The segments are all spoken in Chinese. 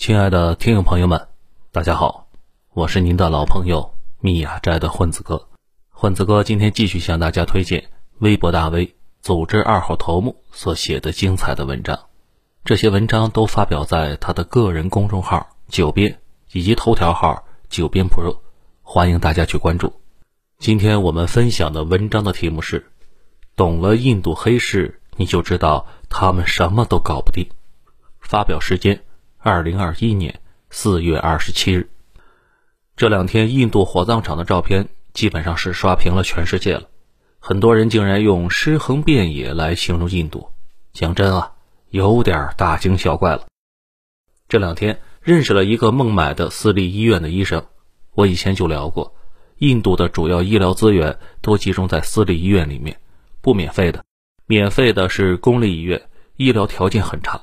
亲爱的听友朋友们，大家好，我是您的老朋友密雅斋的混子哥。混子哥今天继续向大家推荐微博大 V 组织二号头目所写的精彩的文章。这些文章都发表在他的个人公众号“九编”以及头条号“九编 Pro”，欢迎大家去关注。今天我们分享的文章的题目是：懂了印度黑市，你就知道他们什么都搞不定。发表时间。二零二一年四月二十七日，这两天印度火葬场的照片基本上是刷屏了全世界了。很多人竟然用“尸横遍野”来形容印度，讲真啊，有点大惊小怪了。这两天认识了一个孟买的私立医院的医生，我以前就聊过，印度的主要医疗资源都集中在私立医院里面，不免费的，免费的是公立医院，医疗条件很差。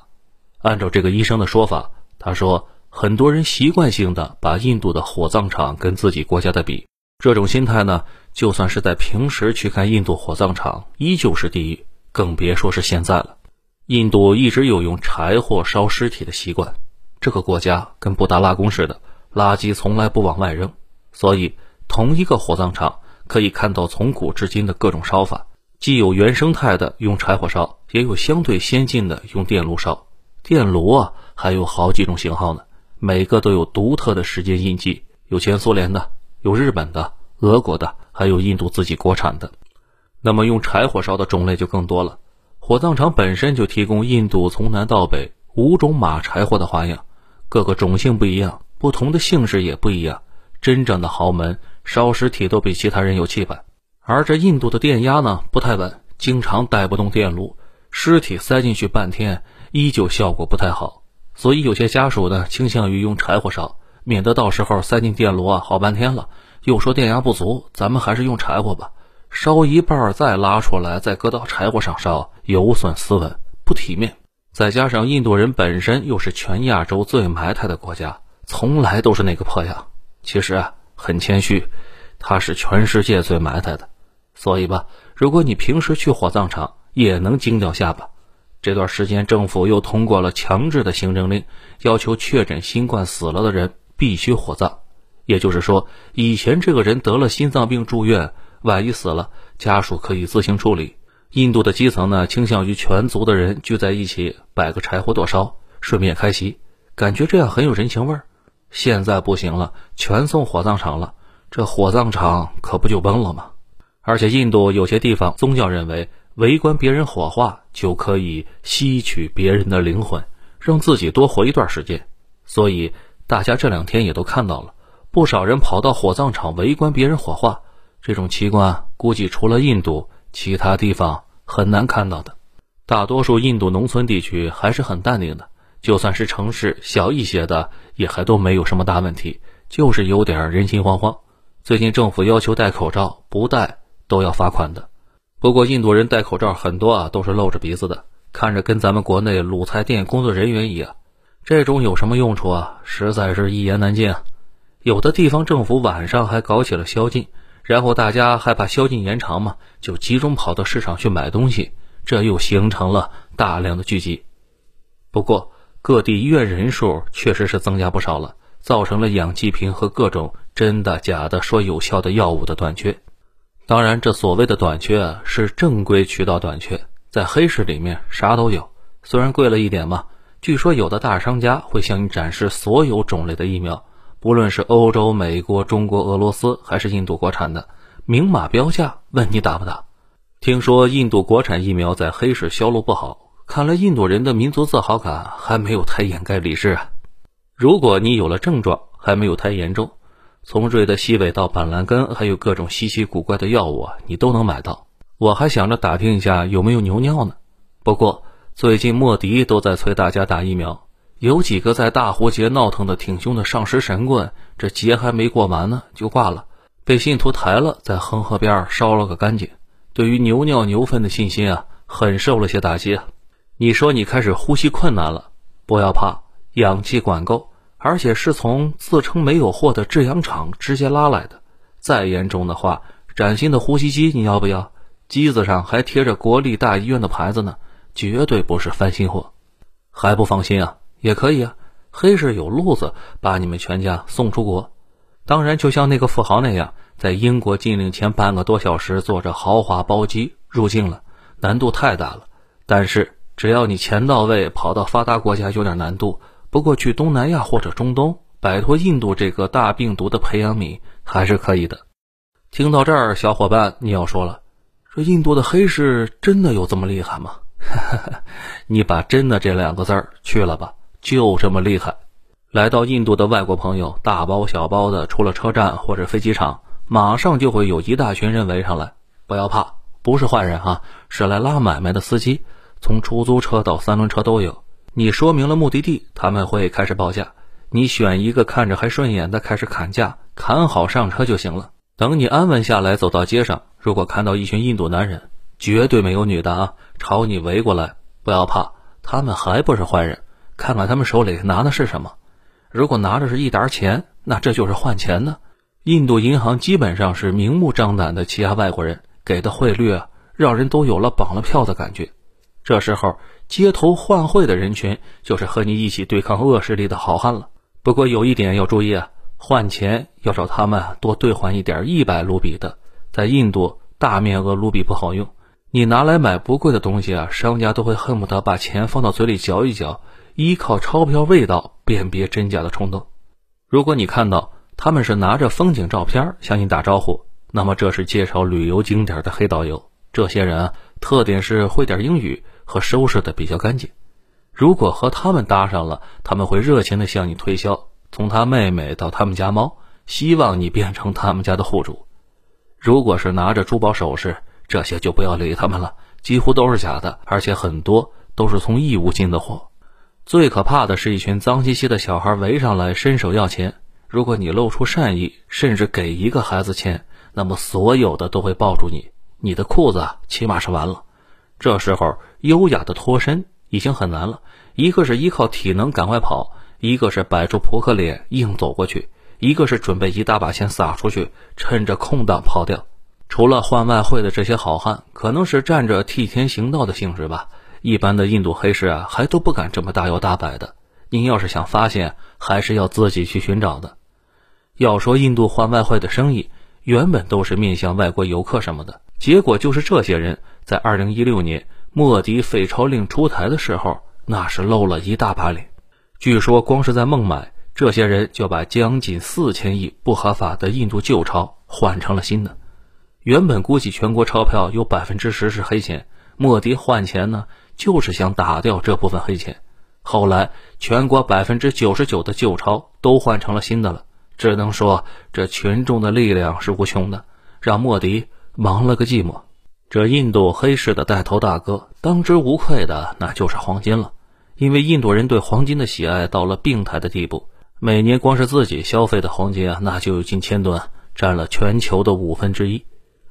按照这个医生的说法，他说很多人习惯性的把印度的火葬场跟自己国家的比，这种心态呢，就算是在平时去看印度火葬场，依旧是地狱，更别说是现在了。印度一直有用柴火烧尸体的习惯，这个国家跟布达拉宫似的，垃圾从来不往外扔，所以同一个火葬场可以看到从古至今的各种烧法，既有原生态的用柴火烧，也有相对先进的用电炉烧。电炉啊，还有好几种型号呢，每个都有独特的时间印记，有前苏联的，有日本的、俄国的，还有印度自己国产的。那么用柴火烧的种类就更多了。火葬场本身就提供印度从南到北五种马柴火的花样，各个种性不一样，不同的姓氏也不一样。真正的豪门烧尸体都比其他人有气派。而这印度的电压呢不太稳，经常带不动电炉，尸体塞进去半天。依旧效果不太好，所以有些家属呢倾向于用柴火烧，免得到时候塞进电炉啊，好半天了，又说电压不足，咱们还是用柴火吧。烧一半再拉出来，再搁到柴火上烧，有损斯文，不体面。再加上印度人本身又是全亚洲最埋汰的国家，从来都是那个破样。其实啊，很谦虚，他是全世界最埋汰的。所以吧，如果你平时去火葬场，也能惊掉下巴。这段时间，政府又通过了强制的行政令，要求确诊新冠死了的人必须火葬。也就是说，以前这个人得了心脏病住院，万一死了，家属可以自行处理。印度的基层呢，倾向于全族的人聚在一起，摆个柴火垛烧，顺便开席，感觉这样很有人情味儿。现在不行了，全送火葬场了，这火葬场可不就崩了吗？而且印度有些地方宗教认为。围观别人火化就可以吸取别人的灵魂，让自己多活一段时间。所以大家这两天也都看到了，不少人跑到火葬场围观别人火化。这种奇观估计除了印度，其他地方很难看到的。大多数印度农村地区还是很淡定的，就算是城市小一些的，也还都没有什么大问题，就是有点人心惶惶。最近政府要求戴口罩，不戴都要罚款的。不过印度人戴口罩很多啊，都是露着鼻子的，看着跟咱们国内卤菜店工作人员一样。这种有什么用处啊？实在是一言难尽啊。有的地方政府晚上还搞起了宵禁，然后大家害怕宵禁延长嘛，就集中跑到市场去买东西，这又形成了大量的聚集。不过各地医院人数确实是增加不少了，造成了氧气瓶和各种真的假的说有效的药物的短缺。当然，这所谓的短缺，是正规渠道短缺，在黑市里面啥都有，虽然贵了一点嘛。据说有的大商家会向你展示所有种类的疫苗，不论是欧洲、美国、中国、俄罗斯还是印度国产的，明码标价，问你打不打？听说印度国产疫苗在黑市销路不好，看来印度人的民族自豪感还没有太掩盖理智啊。如果你有了症状，还没有太严重。从瑞德西韦到板蓝根，还有各种稀奇古怪的药物啊，你都能买到。我还想着打听一下有没有牛尿呢。不过最近莫迪都在催大家打疫苗，有几个在大壶节闹腾的挺凶的上师神棍，这节还没过完呢就挂了，被信徒抬了，在恒河边烧了个干净。对于牛尿牛粪的信心啊，很受了些打击。你说你开始呼吸困难了，不要怕，氧气管够。而且是从自称没有货的制氧厂直接拉来的。再严重的话，崭新的呼吸机你要不要？机子上还贴着国立大医院的牌子呢，绝对不是翻新货。还不放心啊？也可以啊，黑市有路子把你们全家送出国。当然，就像那个富豪那样，在英国禁令前半个多小时坐着豪华包机入境了，难度太大了。但是只要你钱到位，跑到发达国家有点难度，不过去东南亚或者中东，摆脱印度这个大病毒的培养皿还是可以的。听到这儿，小伙伴你要说了，这印度的黑市真的有这么厉害吗？你把“真的”这两个字儿去了吧，就这么厉害。来到印度的外国朋友，大包小包的出了车站或者飞机场，马上就会有一大群人围上来。不要怕，不是坏人哈，是来拉买卖的司机，从出租车到三轮车都有。你说明了目的地，他们会开始报价，你选一个看着还顺眼的开始砍价，砍好上车就行了。等你安稳下来，走到街上，如果看到一群印度男人，绝对没有女的啊，朝你围过来，不要怕，他们还不是坏人。看看他们手里拿的是什么，如果拿着是一沓钱，那这就是换钱呢。印度银行基本上是明目张胆的欺压外国人，给的汇率啊，让人都有了绑了票的感觉。这时候，街头换汇的人群就是和你一起对抗恶势力的好汉了。不过有一点要注意啊。换钱要找他们多兑换一点一百卢比的，在印度大面额卢比不好用，你拿来买不贵的东西啊，商家都会恨不得把钱放到嘴里嚼一嚼，依靠钞票味道辨别真假的冲动。如果你看到他们是拿着风景照片向你打招呼，那么这是介绍旅游景点的黑导游。这些人特点是会点英语和收拾的比较干净。如果和他们搭上了，他们会热情的向你推销。从他妹妹到他们家猫，希望你变成他们家的户主。如果是拿着珠宝首饰，这些就不要理他们了，几乎都是假的，而且很多都是从义乌进的货。最可怕的是一群脏兮兮的小孩围上来伸手要钱。如果你露出善意，甚至给一个孩子钱，那么所有的都会抱住你，你的裤子起码是完了。这时候优雅的脱身已经很难了，一个是依靠体能赶快跑。一个是摆出扑克脸硬走过去，一个是准备一大把钱撒出去，趁着空档跑掉。除了换外汇的这些好汉，可能是占着替天行道的性质吧。一般的印度黑市啊，还都不敢这么大摇大摆的。您要是想发现，还是要自己去寻找的。要说印度换外汇的生意，原本都是面向外国游客什么的，结果就是这些人在二零一六年莫迪废钞令出台的时候，那是露了一大把脸。据说，光是在孟买，这些人就把将近四千亿不合法的印度旧钞换成了新的。原本估计全国钞票有百分之十是黑钱，莫迪换钱呢，就是想打掉这部分黑钱。后来，全国百分之九十九的旧钞都换成了新的了。只能说，这群众的力量是无穷的，让莫迪忙了个寂寞。这印度黑市的带头大哥，当之无愧的那就是黄金了。因为印度人对黄金的喜爱到了病态的地步，每年光是自己消费的黄金啊，那就有近千吨，占了全球的五分之一。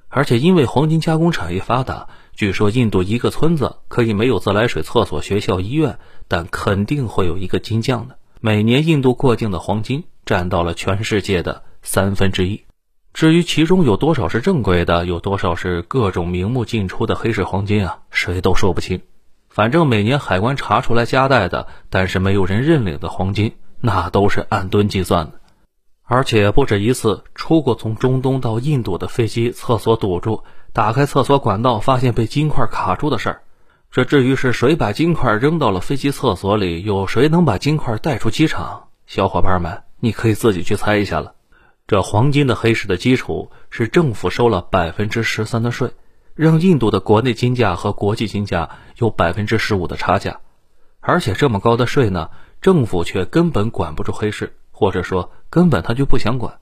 而且因为黄金加工产业发达，据说印度一个村子可以没有自来水、厕所、学校、医院，但肯定会有一个金匠的。每年印度过境的黄金占到了全世界的三分之一。至于其中有多少是正规的，有多少是各种名目进出的黑市黄金啊，谁都说不清。反正每年海关查出来夹带的，但是没有人认领的黄金，那都是按吨计算的，而且不止一次出过从中东到印度的飞机厕所堵住，打开厕所管道发现被金块卡住的事儿。这至于是谁把金块扔到了飞机厕所里，有谁能把金块带出机场？小伙伴们，你可以自己去猜一下了。这黄金的黑市的基础是政府收了百分之十三的税。让印度的国内金价和国际金价有百分之十五的差价，而且这么高的税呢，政府却根本管不住黑市，或者说根本他就不想管。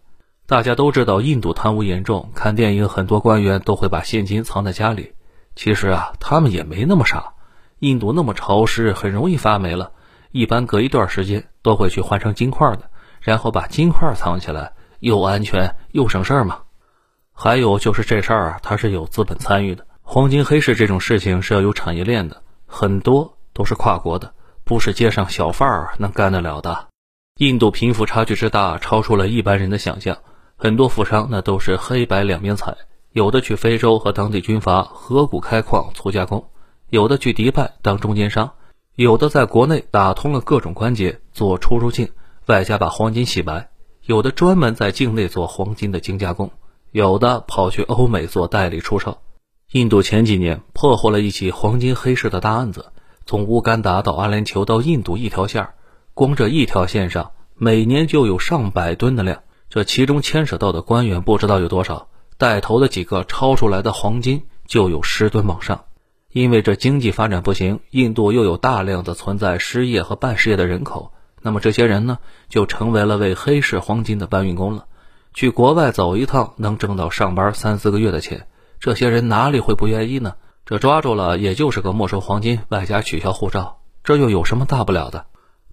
大家都知道印度贪污严重，看电影很多官员都会把现金藏在家里。其实啊，他们也没那么傻。印度那么潮湿，很容易发霉了，一般隔一段时间都会去换成金块的，然后把金块藏起来，又安全又省事儿嘛。还有就是这事儿啊，它是有资本参与的。黄金黑市这种事情是要有产业链的，很多都是跨国的，不是街上小贩儿能干得了的。印度贫富差距之大，超出了一般人的想象。很多富商那都是黑白两边踩，有的去非洲和当地军阀合股开矿促加工，有的去迪拜当中间商，有的在国内打通了各种关节做出入境，外加把黄金洗白；有的专门在境内做黄金的精加工；有的跑去欧美做代理出售。印度前几年破获了一起黄金黑市的大案子，从乌干达到阿联酋到印度一条线，光这一条线上每年就有上百吨的量，这其中牵扯到的官员不知道有多少，带头的几个抄出来的黄金就有十吨往上。因为这经济发展不行，印度又有大量的存在失业和半失业的人口，那么这些人呢，就成为了为黑市黄金的搬运工了。去国外走一趟，能挣到上班三四个月的钱，这些人哪里会不愿意呢？这抓住了，也就是个没收黄金，外加取消护照，这又有什么大不了的？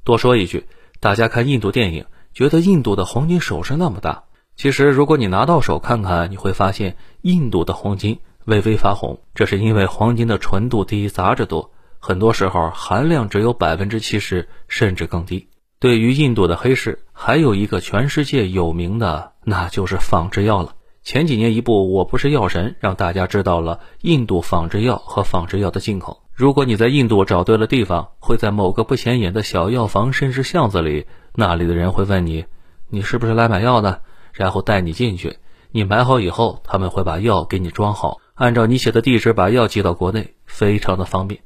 多说一句，大家看印度电影，觉得印度的黄金首饰那么大，其实如果你拿到手看看，你会发现印度的黄金。微微发红，这是因为黄金的纯度低，杂质多，很多时候含量只有百分之七十，甚至更低。对于印度的黑市，还有一个全世界有名的，那就是仿制药了。前几年一部《我不是药神》，让大家知道了印度仿制药和仿制药的进口。如果你在印度找对了地方，会在某个不显眼的小药房，甚至巷子里，那里的人会问你：“你是不是来买药的？”然后带你进去。你买好以后，他们会把药给你装好。按照你写的地址把药寄到国内，非常的方便。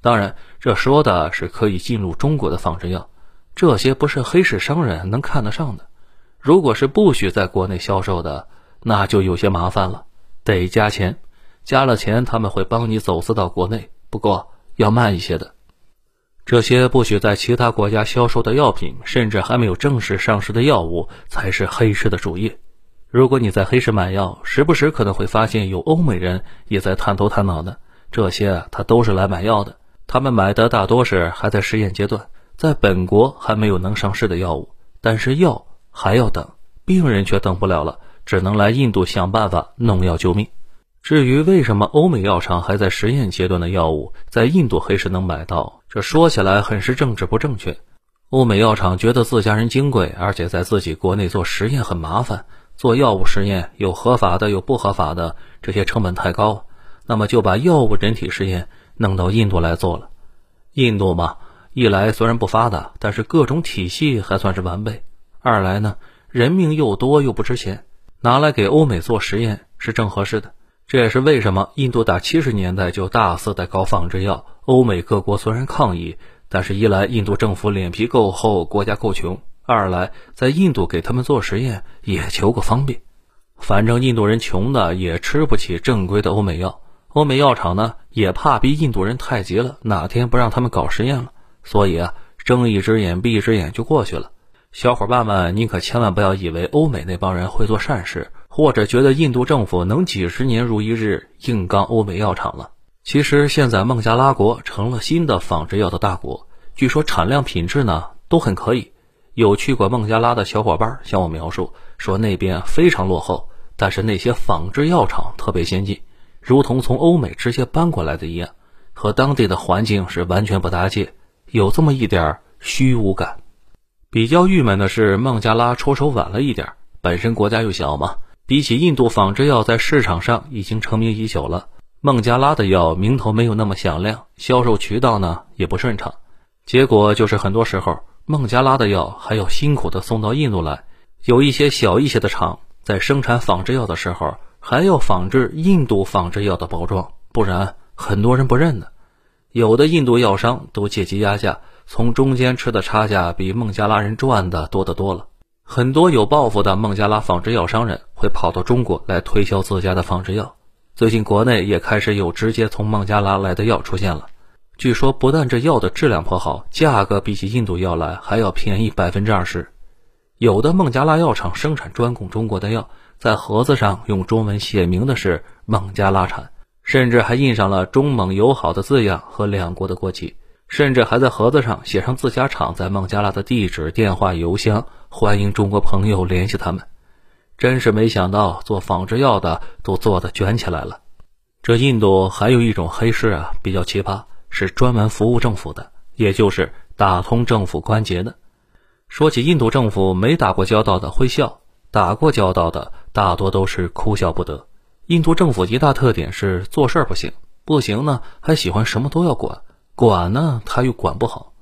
当然，这说的是可以进入中国的仿制药，这些不是黑市商人能看得上的。如果是不许在国内销售的，那就有些麻烦了，得加钱。加了钱，他们会帮你走私到国内，不过要慢一些的。这些不许在其他国家销售的药品，甚至还没有正式上市的药物，才是黑市的主业。如果你在黑市买药，时不时可能会发现有欧美人也在探头探脑的。这些他都是来买药的，他们买的大多是还在实验阶段，在本国还没有能上市的药物。但是药还要等，病人却等不了了，只能来印度想办法弄药救命。至于为什么欧美药厂还在实验阶段的药物在印度黑市能买到，这说起来很是政治不正确。欧美药厂觉得自家人金贵，而且在自己国内做实验很麻烦。做药物实验有合法的，有不合法的，这些成本太高，那么就把药物人体实验弄到印度来做了。印度嘛，一来虽然不发达，但是各种体系还算是完备；二来呢，人命又多又不值钱，拿来给欧美做实验是正合适的。这也是为什么印度打七十年代就大肆在搞仿制药。欧美各国虽然抗议，但是一来印度政府脸皮够厚，国家够穷。二来，在印度给他们做实验也求个方便，反正印度人穷的也吃不起正规的欧美药，欧美药厂呢也怕逼印度人太急了，哪天不让他们搞实验了，所以啊，睁一只眼闭一只眼就过去了。小伙伴们，你可千万不要以为欧美那帮人会做善事，或者觉得印度政府能几十年如一日硬刚欧美药厂了。其实现在孟加拉国成了新的仿制药的大国，据说产量品质呢都很可以。有去过孟加拉的小伙伴向我描述说，那边非常落后，但是那些仿制药厂特别先进，如同从欧美直接搬过来的一样，和当地的环境是完全不搭界，有这么一点虚无感。比较郁闷的是，孟加拉出手晚了一点，本身国家又小嘛，比起印度仿制药在市场上已经成名已久了，孟加拉的药名头没有那么响亮，销售渠道呢也不顺畅，结果就是很多时候。孟加拉的药还要辛苦的送到印度来，有一些小一些的厂在生产仿制药的时候，还要仿制印度仿制药的包装，不然很多人不认的。有的印度药商都借机压价，从中间吃的差价比孟加拉人赚的多得多了。很多有抱负的孟加拉仿制药商人会跑到中国来推销自家的仿制药。最近国内也开始有直接从孟加拉来的药出现了。据说，不但这药的质量颇好，价格比起印度药来还要便宜百分之二十。有的孟加拉药厂生产专供中国的药，在盒子上用中文写明的是孟加拉产，甚至还印上了中蒙友好的字样和两国的国旗，甚至还在盒子上写上自家厂在孟加拉的地址、电话、邮箱，欢迎中国朋友联系他们。真是没想到，做仿制药的都做的卷起来了。这印度还有一种黑市啊，比较奇葩。是专门服务政府的，也就是打通政府关节的。说起印度政府，没打过交道的会笑，打过交道的大多都是哭笑不得。印度政府一大特点是做事不行，不行呢还喜欢什么都要管，管呢他又管不好。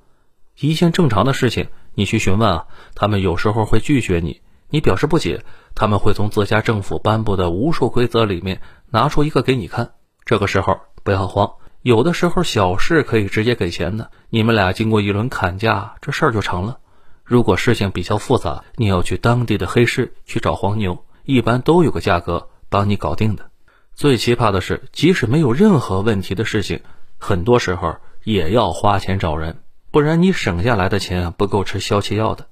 一件正常的事情，你去询问啊，他们有时候会拒绝你。你表示不解，他们会从自家政府颁布的无数规则里面拿出一个给你看。这个时候不要慌，有的时候小事可以直接给钱的。你们俩经过一轮砍价，这事儿就成了。如果事情比较复杂，你要去当地的黑市去找黄牛，一般都有个价格帮你搞定的。最奇葩的是，即使没有任何问题的事情，很多时候也要花钱找人，不然你省下来的钱不够吃消气药的。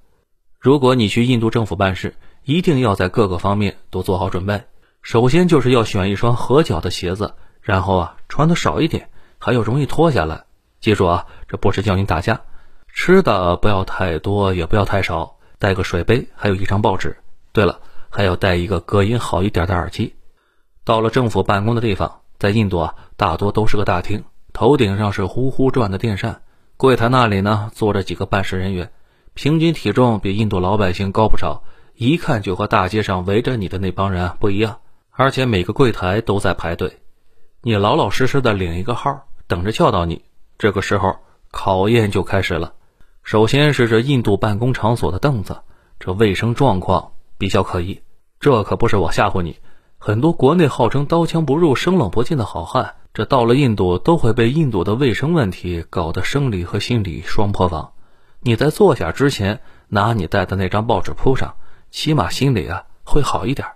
如果你去印度政府办事，一定要在各个方面都做好准备。首先就是要选一双合脚的鞋子，然后啊穿的少一点，还要容易脱下来。记住啊，这不是叫你打架。吃的不要太多，也不要太少。带个水杯，还有一张报纸。对了，还要带一个隔音好一点的耳机。到了政府办公的地方，在印度啊，大多都是个大厅，头顶上是呼呼转的电扇。柜台那里呢，坐着几个办事人员，平均体重比印度老百姓高不少，一看就和大街上围着你的那帮人不一样。而且每个柜台都在排队，你老老实实的领一个号，等着叫到你。这个时候，考验就开始了。首先是这印度办公场所的凳子，这卫生状况比较可疑。这可不是我吓唬你，很多国内号称刀枪不入、生冷不进的好汉，这到了印度都会被印度的卫生问题搞得生理和心理双破防。你在坐下之前，拿你带的那张报纸铺上，起码心里啊会好一点。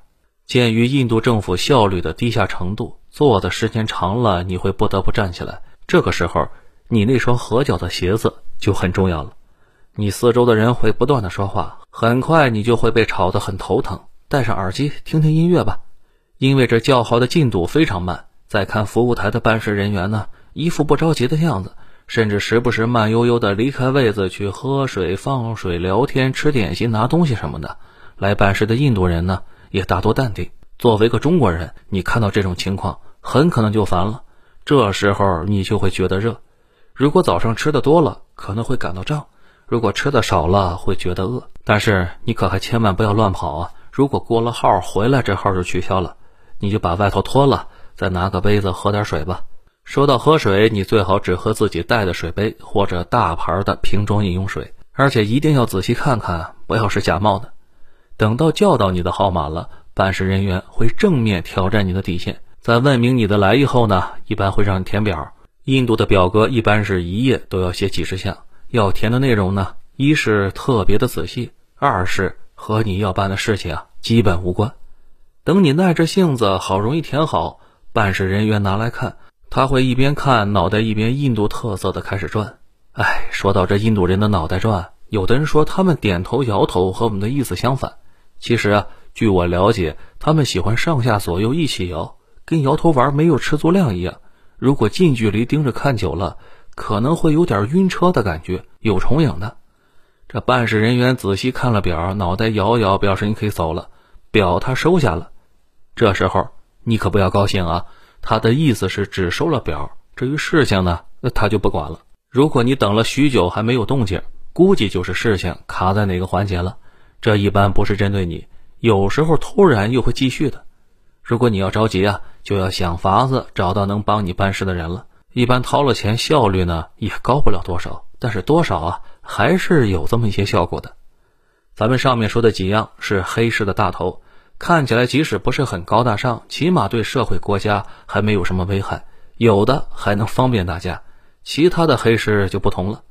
鉴于印度政府效率的低下程度，坐的时间长了，你会不得不站起来。这个时候，你那双合脚的鞋子就很重要了。你四周的人会不断的说话，很快你就会被吵得很头疼。戴上耳机听听音乐吧，因为这叫号的进度非常慢。再看服务台的办事人员呢，一副不着急的样子，甚至时不时慢悠悠的离开位子去喝水、放水、聊天、吃点心、拿东西什么的。来办事的印度人呢，也大多淡定。作为个中国人，你看到这种情况，很可能就烦了。这时候你就会觉得热。如果早上吃的多了，可能会感到胀。如果吃的少了会觉得饿，但是你可还千万不要乱跑啊！如果过了号回来，这号就取消了，你就把外套脱了，再拿个杯子喝点水吧。说到喝水，你最好只喝自己带的水杯或者大牌的瓶装饮用水，而且一定要仔细看看，不要是假冒的。等到叫到你的号码了，办事人员会正面挑战你的底线，在问明你的来意后呢，一般会让你填表。印度的表格一般是一页都要写几十项。要填的内容呢，一是特别的仔细，二是和你要办的事情啊基本无关。等你耐着性子，好容易填好，办事人员拿来看，他会一边看脑袋一边印度特色的开始转。哎，说到这印度人的脑袋转，有的人说他们点头摇头和我们的意思相反。其实啊，据我了解，他们喜欢上下左右一起摇，跟摇头丸没有吃足量一样。如果近距离盯着看久了。可能会有点晕车的感觉，有重影的。这办事人员仔细看了表，脑袋摇摇，表示你可以走了。表他收下了。这时候你可不要高兴啊，他的意思是只收了表，至于事情呢，他就不管了。如果你等了许久还没有动静，估计就是事情卡在哪个环节了。这一般不是针对你，有时候突然又会继续的。如果你要着急啊，就要想法子找到能帮你办事的人了。一般掏了钱，效率呢也高不了多少，但是多少啊还是有这么一些效果的。咱们上面说的几样是黑市的大头，看起来即使不是很高大上，起码对社会国家还没有什么危害，有的还能方便大家。其他的黑市就不同了，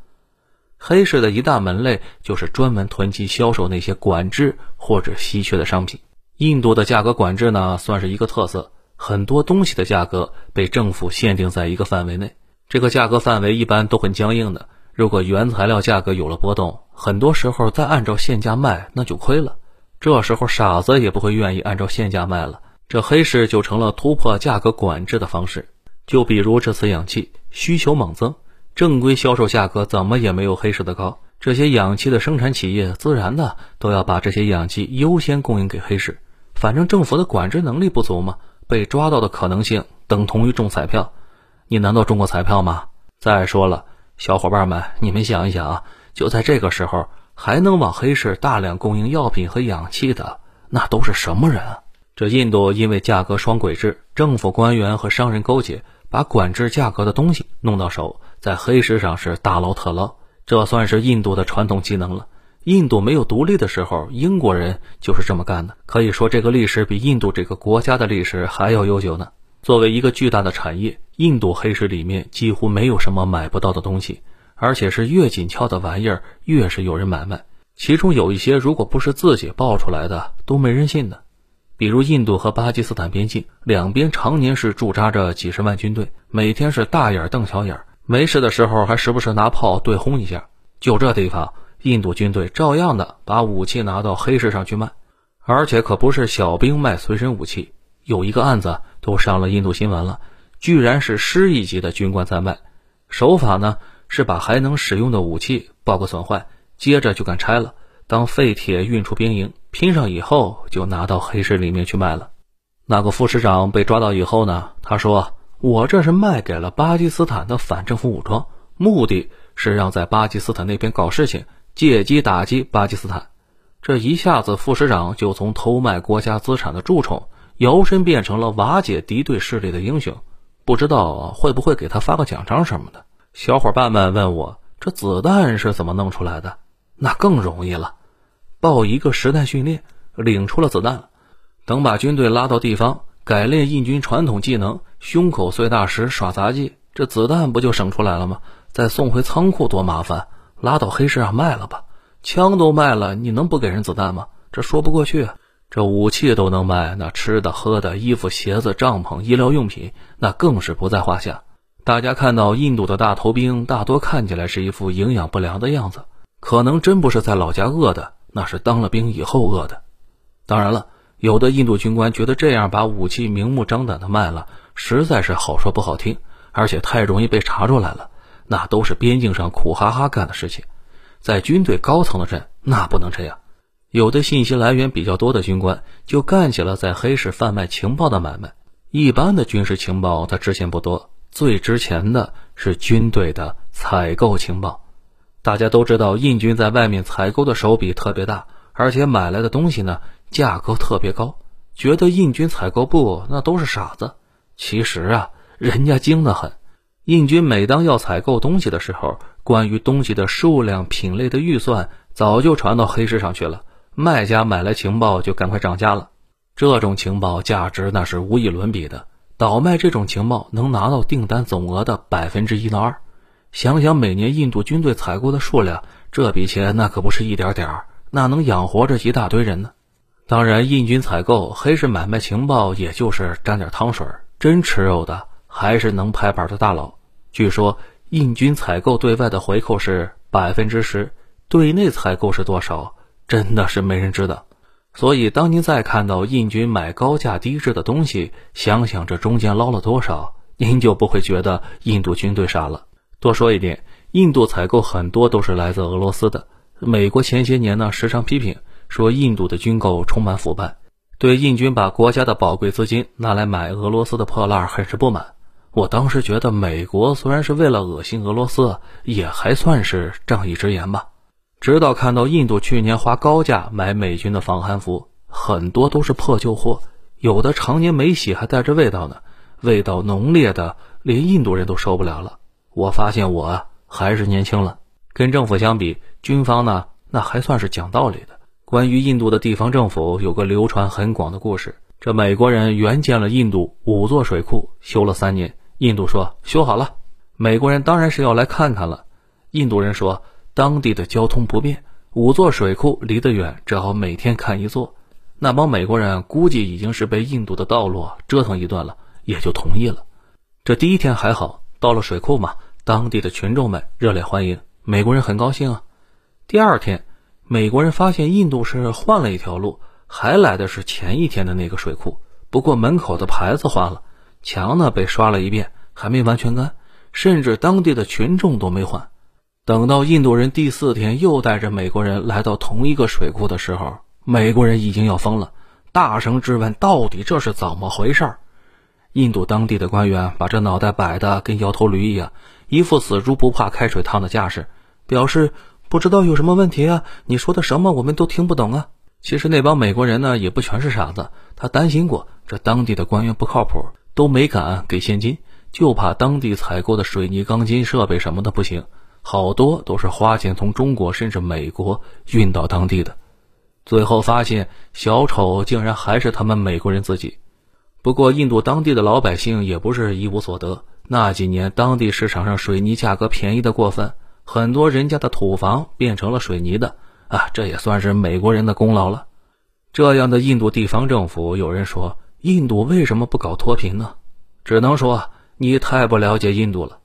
黑市的一大门类就是专门囤积销售那些管制或者稀缺的商品。印度的价格管制呢算是一个特色。很多东西的价格被政府限定在一个范围内，这个价格范围一般都很僵硬的。如果原材料价格有了波动，很多时候再按照现价卖，那就亏了。这时候傻子也不会愿意按照现价卖了，这黑市就成了突破价格管制的方式。就比如这次氧气需求猛增，正规销售价格怎么也没有黑市的高，这些氧气的生产企业自然的都要把这些氧气优先供应给黑市，反正政府的管制能力不足嘛。被抓到的可能性等同于中彩票，你难道中过彩票吗？再说了，小伙伴们，你们想一想啊，就在这个时候还能往黑市大量供应药品和氧气的，那都是什么人啊？这印度因为价格双轨制，政府官员和商人勾结，把管制价格的东西弄到手，在黑市上是大捞特捞，这算是印度的传统技能了。印度没有独立的时候，英国人就是这么干的。可以说，这个历史比印度这个国家的历史还要悠久呢。作为一个巨大的产业，印度黑市里面几乎没有什么买不到的东西，而且是越紧俏的玩意儿越是有人买卖。其中有一些，如果不是自己爆出来的，都没人信的。比如印度和巴基斯坦边境两边常年是驻扎着几十万军队，每天是大眼瞪小眼，没事的时候还时不时拿炮对轰一下。就这地方。印度军队照样的把武器拿到黑市上去卖，而且可不是小兵卖随身武器。有一个案子都上了印度新闻了，居然是师一级的军官在卖。手法呢是把还能使用的武器报个损坏，接着就敢拆了，当废铁运出兵营，拼上以后就拿到黑市里面去卖了。那个副师长被抓到以后呢，他说：“我这是卖给了巴基斯坦的反政府武装，目的是让在巴基斯坦那边搞事情。”借机打击巴基斯坦，这一下子副师长就从偷卖国家资产的蛀虫，摇身变成了瓦解敌对势力的英雄。不知道会不会给他发个奖章什么的？小伙伴们问我，这子弹是怎么弄出来的？那更容易了，报一个实弹训练，领出了子弹，等把军队拉到地方，改练印军传统技能，胸口碎大石耍杂技，这子弹不就省出来了吗？再送回仓库多麻烦。拉到黑市上卖了吧，枪都卖了，你能不给人子弹吗？这说不过去。这武器都能卖，那吃的、喝的、衣服、鞋子、帐篷、医疗用品，那更是不在话下。大家看到印度的大头兵，大多看起来是一副营养不良的样子，可能真不是在老家饿的，那是当了兵以后饿的。当然了，有的印度军官觉得这样把武器明目张胆的卖了，实在是好说不好听，而且太容易被查出来了。那都是边境上苦哈哈干的事情，在军队高层的阵那不能这样。有的信息来源比较多的军官就干起了在黑市贩卖情报的买卖。一般的军事情报它值钱不多，最值钱的是军队的采购情报。大家都知道，印军在外面采购的手笔特别大，而且买来的东西呢价格特别高，觉得印军采购部那都是傻子。其实啊，人家精得很。印军每当要采购东西的时候，关于东西的数量、品类的预算早就传到黑市上去了。卖家买来情报就赶快涨价了。这种情报价值那是无以伦比的。倒卖这种情报能拿到订单总额的百分之一到二。想想每年印度军队采购的数量，这笔钱那可不是一点点儿，那能养活着一大堆人呢。当然，印军采购黑市买卖情报，也就是沾点汤水。真吃肉的。还是能拍板的大佬。据说印军采购对外的回扣是百分之十，对内采购是多少，真的是没人知道。所以，当您再看到印军买高价低质的东西，想想这中间捞了多少，您就不会觉得印度军队傻了。多说一点，印度采购很多都是来自俄罗斯的。美国前些年呢，时常批评说印度的军购充满腐败，对印军把国家的宝贵资金拿来买俄罗斯的破烂很是不满。我当时觉得，美国虽然是为了恶心俄罗斯，也还算是仗义直言吧。直到看到印度去年花高价买美军的防寒服，很多都是破旧货，有的常年没洗还带着味道呢，味道浓烈的连印度人都受不了了。我发现我还是年轻了，跟政府相比，军方呢那还算是讲道理的。关于印度的地方政府，有个流传很广的故事：这美国人援建了印度五座水库，修了三年。印度说修好了，美国人当然是要来看看了。印度人说当地的交通不便，五座水库离得远，只好每天看一座。那帮美国人估计已经是被印度的道路折腾一顿了，也就同意了。这第一天还好，到了水库嘛，当地的群众们热烈欢迎，美国人很高兴啊。第二天，美国人发现印度是换了一条路，还来的是前一天的那个水库，不过门口的牌子换了。墙呢被刷了一遍，还没完全干，甚至当地的群众都没换。等到印度人第四天又带着美国人来到同一个水库的时候，美国人已经要疯了，大声质问：“到底这是怎么回事？”印度当地的官员把这脑袋摆得跟摇头驴一样，一副死猪不怕开水烫的架势，表示不知道有什么问题啊？你说的什么我们都听不懂啊！其实那帮美国人呢也不全是傻子，他担心过这当地的官员不靠谱。都没敢给现金，就怕当地采购的水泥、钢筋设备什么的不行，好多都是花钱从中国甚至美国运到当地的。最后发现，小丑竟然还是他们美国人自己。不过，印度当地的老百姓也不是一无所得。那几年，当地市场上水泥价格便宜的过分，很多人家的土房变成了水泥的啊，这也算是美国人的功劳了。这样的印度地方政府，有人说，印度为什么不搞脱贫呢？只能说你太不了解印度了。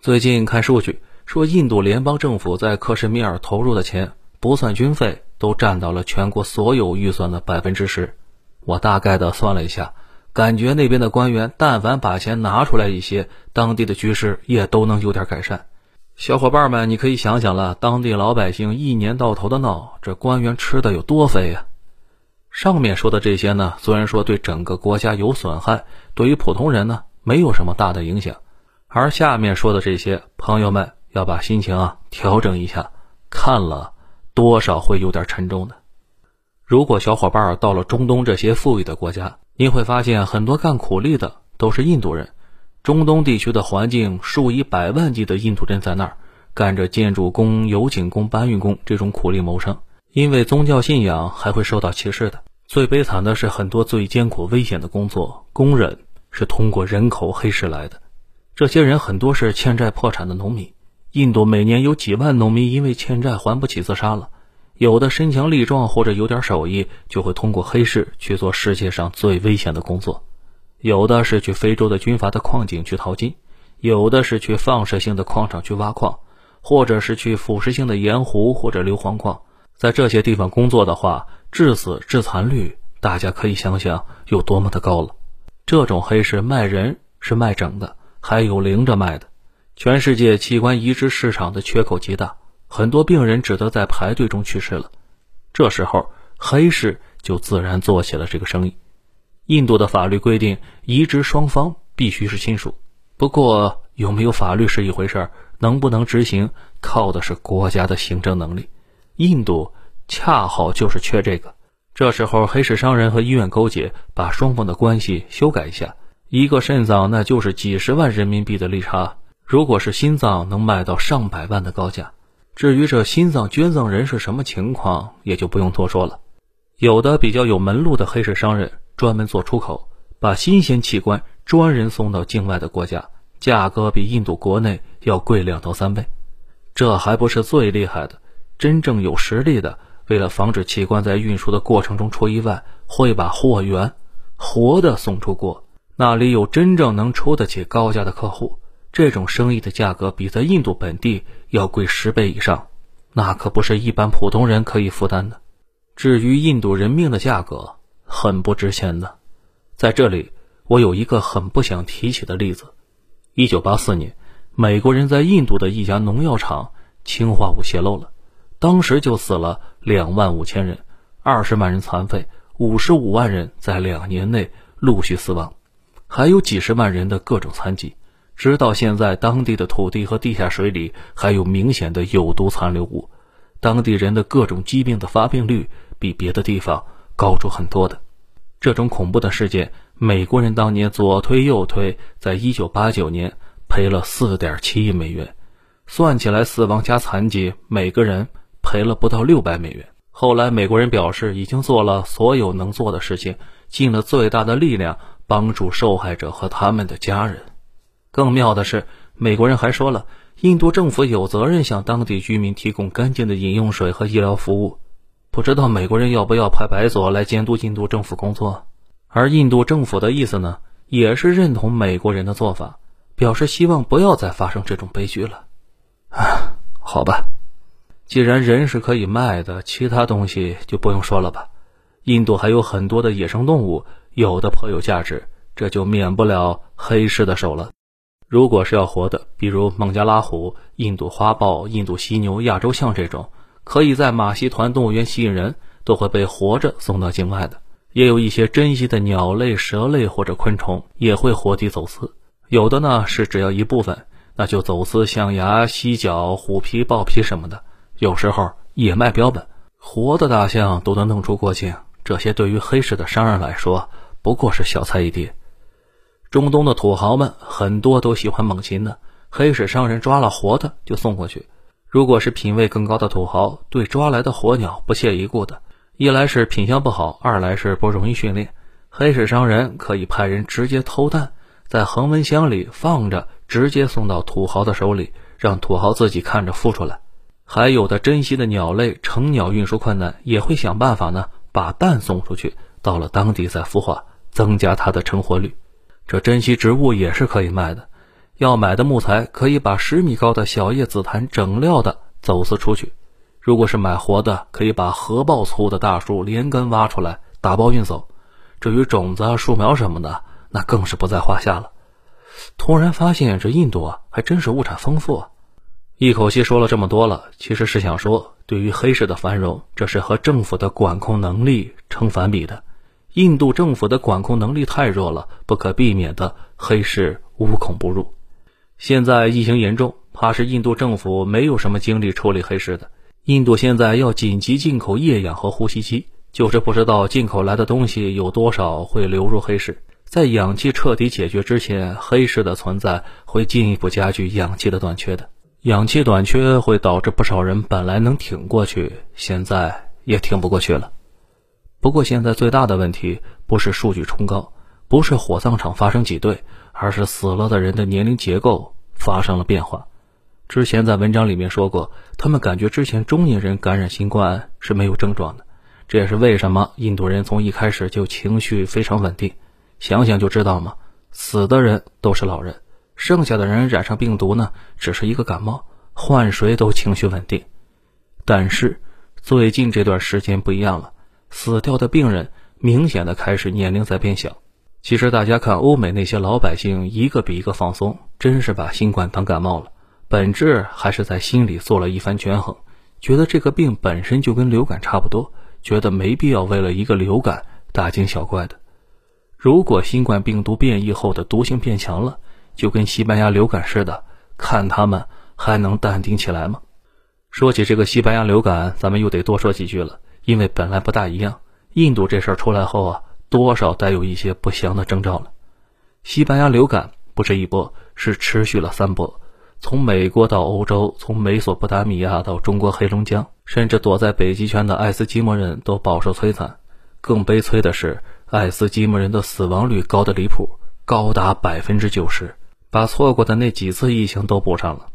最近看数据说，印度联邦政府在克什米尔投入的钱，不算军费，都占到了全国所有预算的百分之十。我大概的算了一下。感觉那边的官员，但凡把钱拿出来一些，当地的局势也都能有点改善。小伙伴们，你可以想想了，当地老百姓一年到头的闹，这官员吃的有多肥呀？上面说的这些呢，虽然说对整个国家有损害，对于普通人呢，没有什么大的影响。而下面说的这些，朋友们要把心情啊调整一下，看了多少会有点沉重的。如果小伙伴到了中东这些富裕的国家，你会发现很多干苦力的都是印度人，中东地区的环境，数以百万计的印度人在那儿干着建筑工、油井工、搬运工这种苦力谋生。因为宗教信仰还会受到歧视的。最悲惨的是，很多最艰苦危险的工作，工人是通过人口黑市来的。这些人很多是欠债破产的农民。印度每年有几万农民因为欠债还不起自杀了。有的身强力壮或者有点手艺，就会通过黑市去做世界上最危险的工作；有的是去非洲的军阀的矿井去淘金；有的是去放射性的矿场去挖矿，或者是去腐蚀性的盐湖或者硫磺矿。在这些地方工作的话，致死致残率大家可以想想有多么的高了。这种黑市卖人是卖整的，还有零着卖的。全世界器官移植市场的缺口极大。很多病人只得在排队中去世了，这时候黑市就自然做起了这个生意。印度的法律规定，移植双方必须是亲属。不过有没有法律是一回事儿，能不能执行，靠的是国家的行政能力。印度恰好就是缺这个。这时候黑市商人和医院勾结，把双方的关系修改一下。一个肾脏那就是几十万人民币的利差，如果是心脏，能卖到上百万的高价。至于这心脏捐赠人是什么情况，也就不用多说了。有的比较有门路的黑市商人，专门做出口，把新鲜器官专人送到境外的国家，价格比印度国内要贵两到三倍。这还不是最厉害的，真正有实力的，为了防止器官在运输的过程中出意外，会把货源活的送出国，那里有真正能出得起高价的客户。这种生意的价格比在印度本地要贵十倍以上，那可不是一般普通人可以负担的。至于印度人命的价格，很不值钱的。在这里，我有一个很不想提起的例子：一九八四年，美国人在印度的一家农药厂氢化物泄漏了，当时就死了两万五千人，二十万人残废，五十五万人在两年内陆续死亡，还有几十万人的各种残疾。直到现在，当地的土地和地下水里还有明显的有毒残留物，当地人的各种疾病的发病率比别的地方高出很多的。这种恐怖的事件，美国人当年左推右推，在一九八九年赔了四点七亿美元，算起来死亡加残疾，每个人赔了不到六百美元。后来美国人表示，已经做了所有能做的事情，尽了最大的力量帮助受害者和他们的家人。更妙的是，美国人还说了，印度政府有责任向当地居民提供干净的饮用水和医疗服务。不知道美国人要不要派白左来监督印度政府工作？而印度政府的意思呢，也是认同美国人的做法，表示希望不要再发生这种悲剧了。啊，好吧，既然人是可以卖的，其他东西就不用说了吧。印度还有很多的野生动物，有的颇有价值，这就免不了黑市的手了。如果是要活的，比如孟加拉虎、印度花豹、印度犀牛、亚洲象这种，可以在马戏团动物园吸引人，都会被活着送到境外的。也有一些珍稀的鸟类、蛇类或者昆虫，也会活体走私。有的呢是只要一部分，那就走私象牙、犀角、虎皮、豹皮什么的。有时候也卖标本，活的大象都能弄出国境。这些对于黑市的商人来说，不过是小菜一碟。中东的土豪们很多都喜欢猛禽的，黑市商人抓了活的就送过去。如果是品味更高的土豪，对抓来的活鸟不屑一顾的，一来是品相不好，二来是不容易训练。黑市商人可以派人直接偷蛋，在恒温箱里放着，直接送到土豪的手里，让土豪自己看着孵出来。还有的珍稀的鸟类，成鸟运输困难，也会想办法呢，把蛋送出去，到了当地再孵化，增加它的成活率。这珍稀植物也是可以卖的。要买的木材可以把十米高的小叶紫檀整料的走私出去；如果是买活的，可以把核爆粗的大树连根挖出来打包运走。至于种子、树苗什么的，那更是不在话下了。突然发现这印度啊，还真是物产丰富啊！一口气说了这么多了，其实是想说，对于黑市的繁荣，这是和政府的管控能力成反比的。印度政府的管控能力太弱了，不可避免的黑市无孔不入。现在疫情严重，怕是印度政府没有什么精力处理黑市的。印度现在要紧急进口液氧和呼吸机，就是不知道进口来的东西有多少会流入黑市。在氧气彻底解决之前，黑市的存在会进一步加剧氧气的短缺的。氧气短缺会导致不少人本来能挺过去，现在也挺不过去了。不过现在最大的问题不是数据冲高，不是火葬场发生挤兑。而是死了的人的年龄结构发生了变化。之前在文章里面说过，他们感觉之前中年人感染新冠是没有症状的，这也是为什么印度人从一开始就情绪非常稳定。想想就知道嘛，死的人都是老人，剩下的人染上病毒呢，只是一个感冒，换谁都情绪稳定。但是最近这段时间不一样了，死掉的病人明显的开始年龄在变小。其实大家看，欧美那些老百姓一个比一个放松，真是把新冠当感冒了。本质还是在心里做了一番权衡，觉得这个病本身就跟流感差不多，觉得没必要为了一个流感大惊小怪的。如果新冠病毒变异后的毒性变强了，就跟西班牙流感似的，看他们还能淡定起来吗？说起这个西班牙流感，咱们又得多说几句了，因为本来不大一样。印度这事儿出来后啊。多少带有一些不祥的征兆了。西班牙流感不是一波，是持续了三波，从美国到欧洲，从美索不达米亚到中国黑龙江，甚至躲在北极圈的爱斯基摩人都饱受摧残。更悲催的是，爱斯基摩人的死亡率高的离谱，高达百分之九十，把错过的那几次疫情都补上了。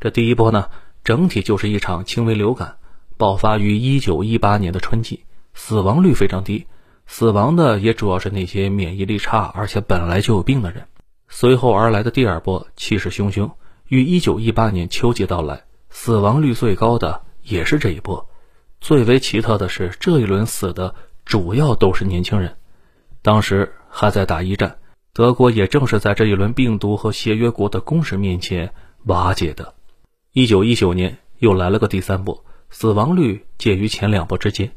这第一波呢，整体就是一场轻微流感，爆发于一九一八年的春季，死亡率非常低。死亡的也主要是那些免疫力差而且本来就有病的人。随后而来的第二波气势汹汹，于1918年秋季到来，死亡率最高的也是这一波。最为奇特的是，这一轮死的主要都是年轻人。当时还在打一战，德国也正是在这一轮病毒和协约国的攻势面前瓦解的。1919年又来了个第三波，死亡率介于前两波之间。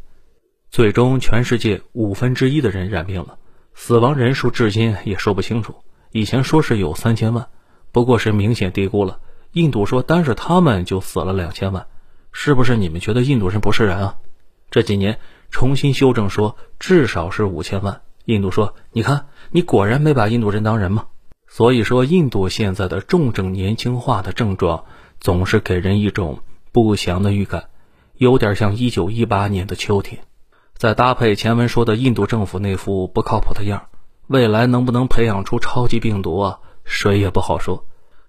最终，全世界五分之一的人染病了，死亡人数至今也说不清楚。以前说是有三千万，不过是明显低估了。印度说单是他们就死了两千万，是不是你们觉得印度人不是人啊？这几年重新修正说至少是五千万，印度说你看你果然没把印度人当人吗？所以说，印度现在的重症年轻化的症状总是给人一种不祥的预感，有点像一九一八年的秋天。再搭配前文说的印度政府那副不靠谱的样未来能不能培养出超级病毒啊？谁也不好说。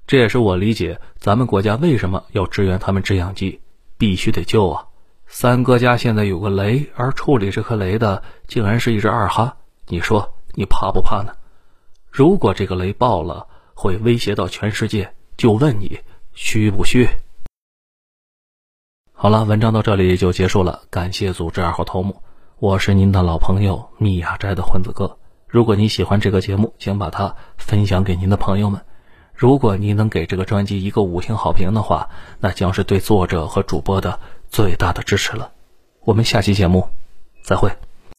这也是我理解咱们国家为什么要支援他们制氧机，必须得救啊！三哥家现在有个雷，而处理这颗雷的竟然是一只二哈，你说你怕不怕呢？如果这个雷爆了，会威胁到全世界，就问你虚不虚？好了，文章到这里就结束了，感谢组织二号头目。我是您的老朋友密雅斋的混子哥。如果你喜欢这个节目，请把它分享给您的朋友们。如果您能给这个专辑一个五星好评的话，那将是对作者和主播的最大的支持了。我们下期节目再会。